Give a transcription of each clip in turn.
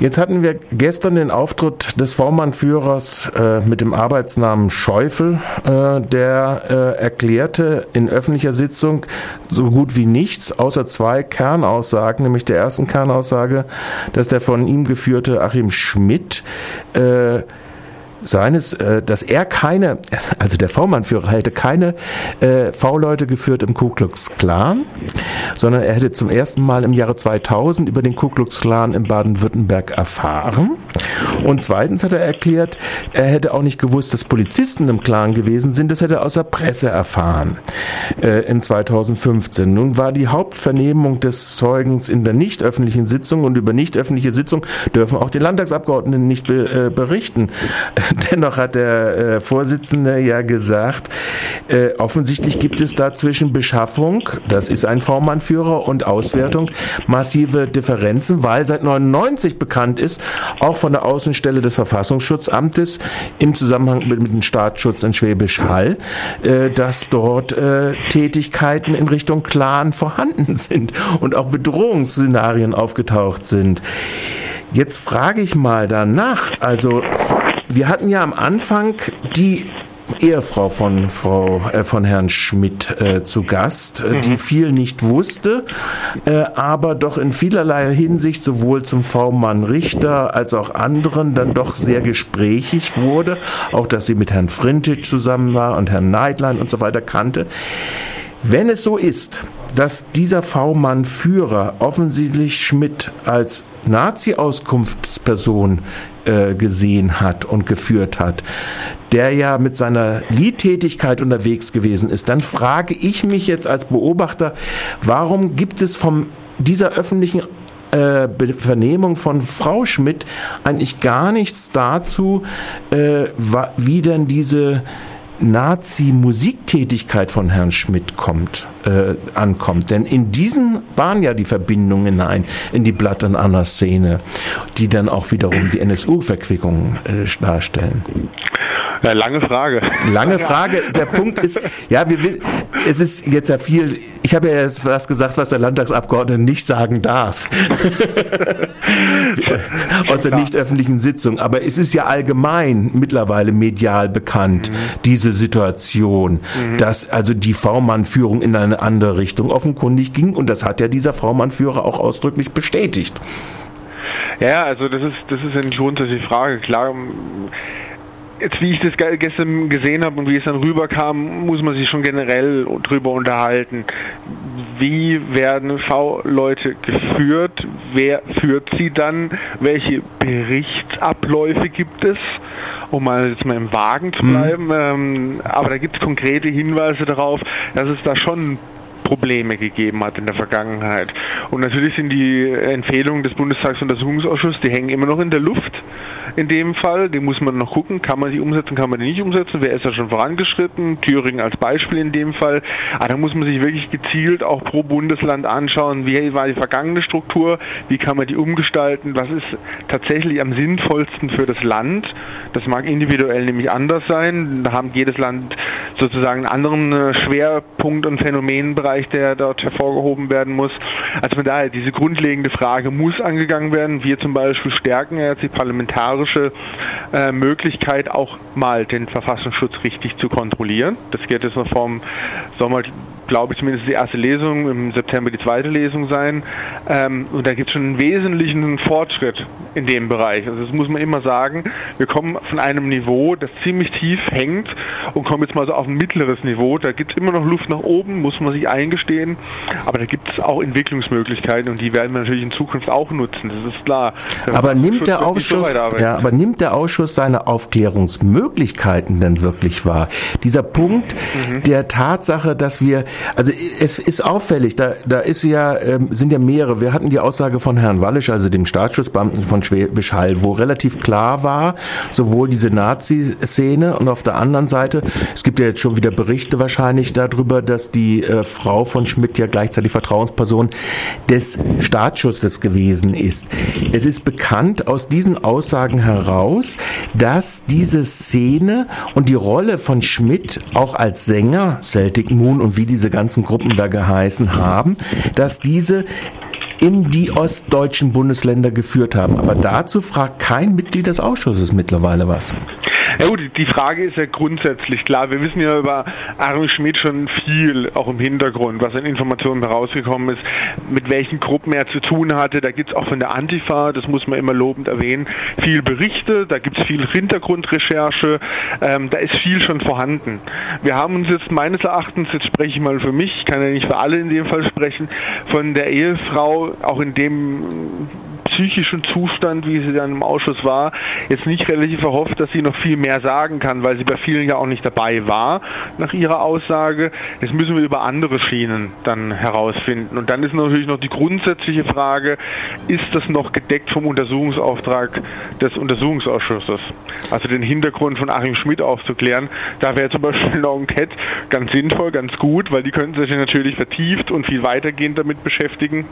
Jetzt hatten wir gestern den Auftritt des V-Mann-Führers äh, mit dem Arbeitsnamen Schäufel, äh, der äh, erklärte in öffentlicher Sitzung so gut wie nichts, außer zwei Kernaussagen, nämlich der ersten Kernaussage, dass der von ihm geführte Achim Schmidt äh, seines, äh, dass er keine, also der V-Mann-Führer hätte keine äh, V-Leute geführt im Ku Klux Klan, sondern er hätte zum ersten Mal im Jahre 2000 über den Ku Klux Klan in Baden-Württemberg erfahren. Und zweitens hat er erklärt, er hätte auch nicht gewusst, dass Polizisten im Clan gewesen sind. Das hätte er aus der Presse erfahren äh, in 2015. Nun war die Hauptvernehmung des Zeugens in der nicht öffentlichen Sitzung und über nicht öffentliche Sitzung dürfen auch die Landtagsabgeordneten nicht be, äh, berichten. Dennoch hat der äh, Vorsitzende ja gesagt, äh, offensichtlich gibt es da zwischen Beschaffung, das ist ein V-Mann-Führer, und Auswertung massive Differenzen, weil seit 99 bekannt ist, auch von der Außenstelle des Verfassungsschutzamtes im Zusammenhang mit, mit dem Staatsschutz in Schwäbisch Hall, äh, dass dort äh, Tätigkeiten in Richtung Clan vorhanden sind und auch Bedrohungsszenarien aufgetaucht sind. Jetzt frage ich mal danach, also wir hatten ja am Anfang die Ehefrau von Frau äh, von Herrn Schmidt äh, zu Gast, äh, mhm. die viel nicht wusste, äh, aber doch in vielerlei Hinsicht sowohl zum V-Mann Richter als auch anderen dann doch sehr gesprächig wurde, auch dass sie mit Herrn Frintic zusammen war und Herrn Neidlein und so weiter kannte. Wenn es so ist, dass dieser V-Mann Führer offensichtlich Schmidt als Nazi-Auskunftsperson äh, gesehen hat und geführt hat, der ja mit seiner Liedtätigkeit unterwegs gewesen ist, dann frage ich mich jetzt als Beobachter, warum gibt es von dieser öffentlichen äh, Vernehmung von Frau Schmidt eigentlich gar nichts dazu, äh, wie denn diese Nazi-Musiktätigkeit von Herrn Schmidt kommt, äh, ankommt. Denn in diesen waren ja die Verbindungen hinein in die Blatt- und Anna-Szene, die dann auch wiederum die NSU-Verquickung äh, darstellen. Ja, lange Frage. Lange Frage. Der Punkt ist, ja, wir, es ist jetzt ja viel, ich habe ja jetzt was gesagt, was der Landtagsabgeordnete nicht sagen darf. Aus der nicht öffentlichen Sitzung. Aber es ist ja allgemein mittlerweile medial bekannt, mhm. diese Situation, mhm. dass also die V-Mann-Führung in eine andere Richtung offenkundig ging. Und das hat ja dieser V-Mann-Führer auch ausdrücklich bestätigt. Ja, also das ist, das ist eine grundsätzliche Frage. Klar, Jetzt, wie ich das gestern gesehen habe und wie es dann rüberkam, muss man sich schon generell drüber unterhalten. Wie werden V-Leute geführt? Wer führt sie dann? Welche Berichtsabläufe gibt es? Um mal jetzt mal im Wagen zu mhm. bleiben. Mhm. aber da gibt es konkrete Hinweise darauf, dass es da schon Probleme gegeben hat in der Vergangenheit. Und natürlich sind die Empfehlungen des Bundestagsuntersuchungsausschusses, die hängen immer noch in der Luft in dem Fall. Die muss man noch gucken, kann man sie umsetzen, kann man die nicht umsetzen. Wer ist da schon vorangeschritten? Thüringen als Beispiel in dem Fall. Aber da muss man sich wirklich gezielt auch pro Bundesland anschauen, wie war die vergangene Struktur, wie kann man die umgestalten, was ist tatsächlich am sinnvollsten für das Land. Das mag individuell nämlich anders sein. Da haben jedes Land sozusagen einen anderen äh, Schwerpunkt und Phänomenbereich, der dort hervorgehoben werden muss. Also von daher, diese grundlegende Frage muss angegangen werden. Wir zum Beispiel stärken jetzt die parlamentarische äh, Möglichkeit, auch mal den Verfassungsschutz richtig zu kontrollieren. Das geht jetzt noch vom Sommer glaube ich, zumindest die erste Lesung, im September die zweite Lesung sein. Ähm, und da gibt es schon einen wesentlichen Fortschritt in dem Bereich. Also das muss man immer sagen. Wir kommen von einem Niveau, das ziemlich tief hängt und kommen jetzt mal so auf ein mittleres Niveau. Da gibt es immer noch Luft nach oben, muss man sich eingestehen. Aber da gibt es auch Entwicklungsmöglichkeiten und die werden wir natürlich in Zukunft auch nutzen. Das ist klar. aber nimmt der Ausschuss, so ja, aber nimmt der Ausschuss seine Aufklärungsmöglichkeiten denn wirklich wahr? Dieser Punkt mhm. der Tatsache, dass wir also es ist auffällig, da, da ist ja, ähm, sind ja mehrere. Wir hatten die Aussage von Herrn Wallisch, also dem Staatsschutzbeamten von Schwäbisch Hall, wo relativ klar war, sowohl diese Nazi-Szene und auf der anderen Seite, es gibt ja jetzt schon wieder Berichte wahrscheinlich darüber, dass die äh, Frau von Schmidt ja gleichzeitig Vertrauensperson des Staatsschutzes gewesen ist. Es ist bekannt aus diesen Aussagen heraus, dass diese Szene und die Rolle von Schmidt auch als Sänger, Celtic Moon und wie diese ganzen Gruppen da geheißen haben, dass diese in die ostdeutschen Bundesländer geführt haben. Aber dazu fragt kein Mitglied des Ausschusses mittlerweile was. Ja gut, die Frage ist ja grundsätzlich klar. Wir wissen ja über Armin Schmidt schon viel, auch im Hintergrund, was an Informationen herausgekommen ist, mit welchen Gruppen er zu tun hatte. Da gibt es auch von der Antifa, das muss man immer lobend erwähnen, viel Berichte, da gibt es viel Hintergrundrecherche, ähm, da ist viel schon vorhanden. Wir haben uns jetzt meines Erachtens, jetzt spreche ich mal für mich, ich kann ja nicht für alle in dem Fall sprechen, von der Ehefrau auch in dem psychischen Zustand, wie sie dann im Ausschuss war, jetzt nicht relativ erhofft, dass sie noch viel mehr sagen kann, weil sie bei vielen ja auch nicht dabei war, nach ihrer Aussage. Jetzt müssen wir über andere Schienen dann herausfinden. Und dann ist natürlich noch die grundsätzliche Frage, ist das noch gedeckt vom Untersuchungsauftrag des Untersuchungsausschusses? Also den Hintergrund von Achim Schmidt aufzuklären. Da wäre zum Beispiel eine Enquete ganz sinnvoll, ganz gut, weil die könnten sich natürlich vertieft und viel weitergehend damit beschäftigen.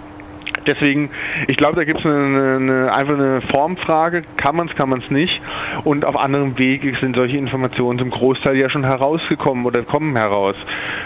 Deswegen, ich glaube, da gibt es eine, eine, einfach eine Formfrage. Kann man es, kann man es nicht? Und auf anderem Wege sind solche Informationen zum Großteil ja schon herausgekommen oder kommen heraus.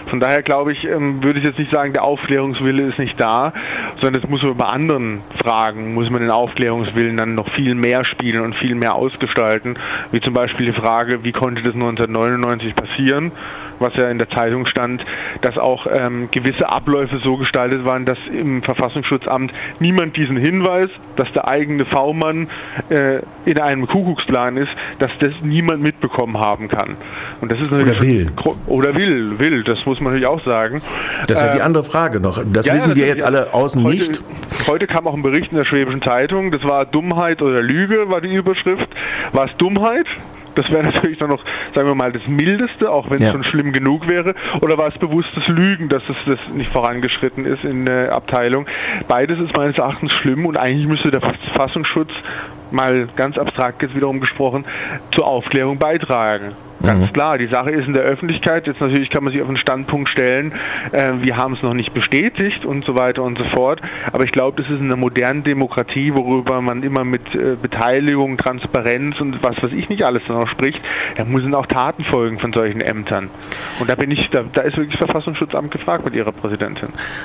Von daher glaube ich, ähm, würde ich jetzt nicht sagen, der Aufklärungswille ist nicht da, sondern es muss man bei anderen Fragen, muss man den Aufklärungswillen dann noch viel mehr spielen und viel mehr ausgestalten. Wie zum Beispiel die Frage, wie konnte das 1999 passieren? was ja in der Zeitung stand, dass auch ähm, gewisse Abläufe so gestaltet waren, dass im Verfassungsschutzamt niemand diesen Hinweis, dass der eigene V-Mann äh, in einem Kuckucksplan ist, dass das niemand mitbekommen haben kann. Und das ist oder will. Oder will, will, das muss man natürlich auch sagen. Das ist ja äh, die andere Frage noch. Das ja, wissen ja, wir jetzt alle außen heute, nicht. Heute kam auch ein Bericht in der Schwäbischen Zeitung, das war Dummheit oder Lüge, war die Überschrift. War es Dummheit? Das wäre natürlich dann noch, sagen wir mal, das Mildeste, auch wenn es ja. schon schlimm genug wäre. Oder war es bewusstes Lügen, dass es das nicht vorangeschritten ist in der Abteilung? Beides ist meines Erachtens schlimm und eigentlich müsste der Verfassungsschutz, mal ganz abstrakt jetzt wiederum gesprochen, zur Aufklärung beitragen. Ganz mhm. klar, die Sache ist in der Öffentlichkeit. Jetzt natürlich kann man sich auf einen Standpunkt stellen, äh, wir haben es noch nicht bestätigt und so weiter und so fort. Aber ich glaube, das ist in einer modernen Demokratie, worüber man immer mit äh, Beteiligung, Transparenz und was weiß ich nicht alles dann auch spricht, da müssen auch Taten folgen von solchen Ämtern. Und da bin ich, da, da ist wirklich das Verfassungsschutzamt gefragt mit ihrer Präsidentin.